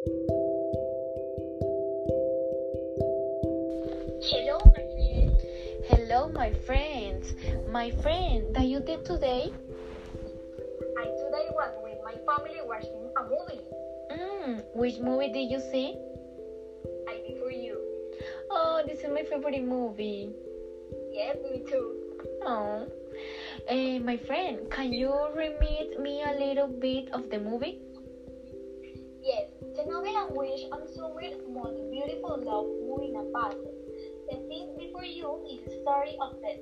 Hello, my friend. Hello, my friends. My friend, that you did today? I today was with my family watching a movie. Mm, which movie did you see? I did for you. Oh, this is my favorite movie. Yes, me too. Oh. Eh, my friend, can you read me a little bit of the movie? Yes, the novel I'm assuming most beautiful love moving apart. The thing before you is the story of the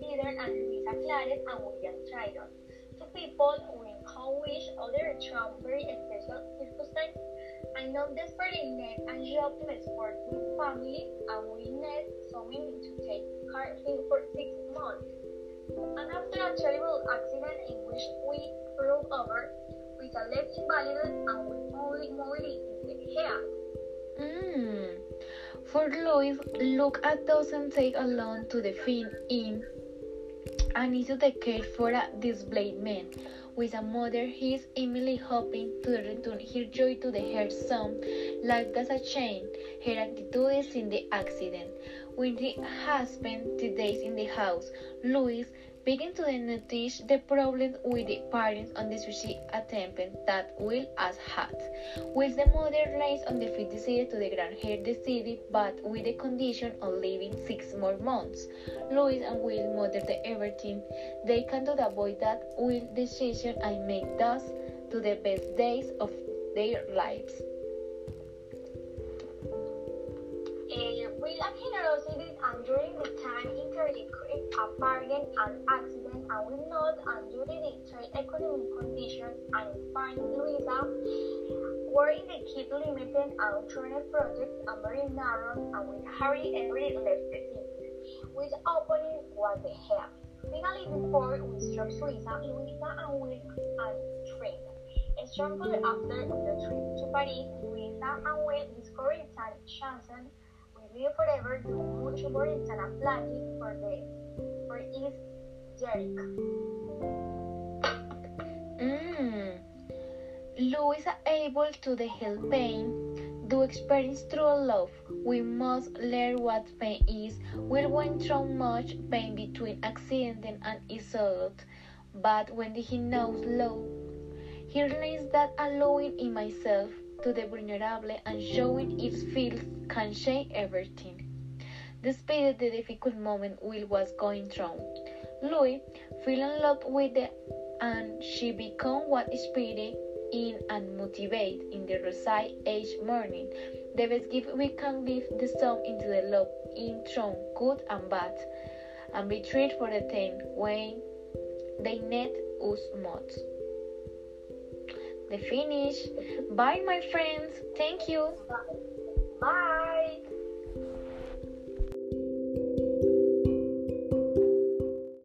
Peter and Louisa Clark and William Triton. Two people who encounter each other through very special circumstances. I know desperate Ned and job to sport with family and we Ned something to take care of him for six months. And after a terrible accident in which we rolled over with only mobility in the head. Mm. For Louis, Luke doesn't take alone to the Finn Inn and is care for a displaced man. With a mother, he is Emily hoping to return her joy to the her son. Life does a change. Her attitude is in the accident. When he has spent two days in the house, Louis begin to notice the problem with the parents on the suicide attempt that Will has had. Will the mother lies on the feet decided to grant her the city, but with the condition of living six more months. Louis and Will mother the everything they can do to avoid that will decision and make thus to the best days of their lives. Generosity and during the time interlinked a bargain and accident and will not and the trade economic conditions and find Louisa were in the keep limited and trained projects and very narrow and with Harry every left the city. With opening was the head. Finally before we struck Suiza, Louisa and Will and trained. Shortly after the trip to Paris, Louisa and Will discovered San Chanson live forever do much more than a for the for East Jericho. Mm. Louis is able to the help pain, do experience true love. We must learn what pain is. We went through much pain between accident and isolate, but when he knows love, he learns that allowing in myself to the vulnerable and showing its feels can change everything. Despite the difficult moment Will was going through, Louis fell in love with it and she became what spirit in and motivate in the rosy age morning. The best gift we can give the sun into the love in through good and bad, and be treated for the thing when they need us most the finish. Bye, my friends. Thank you.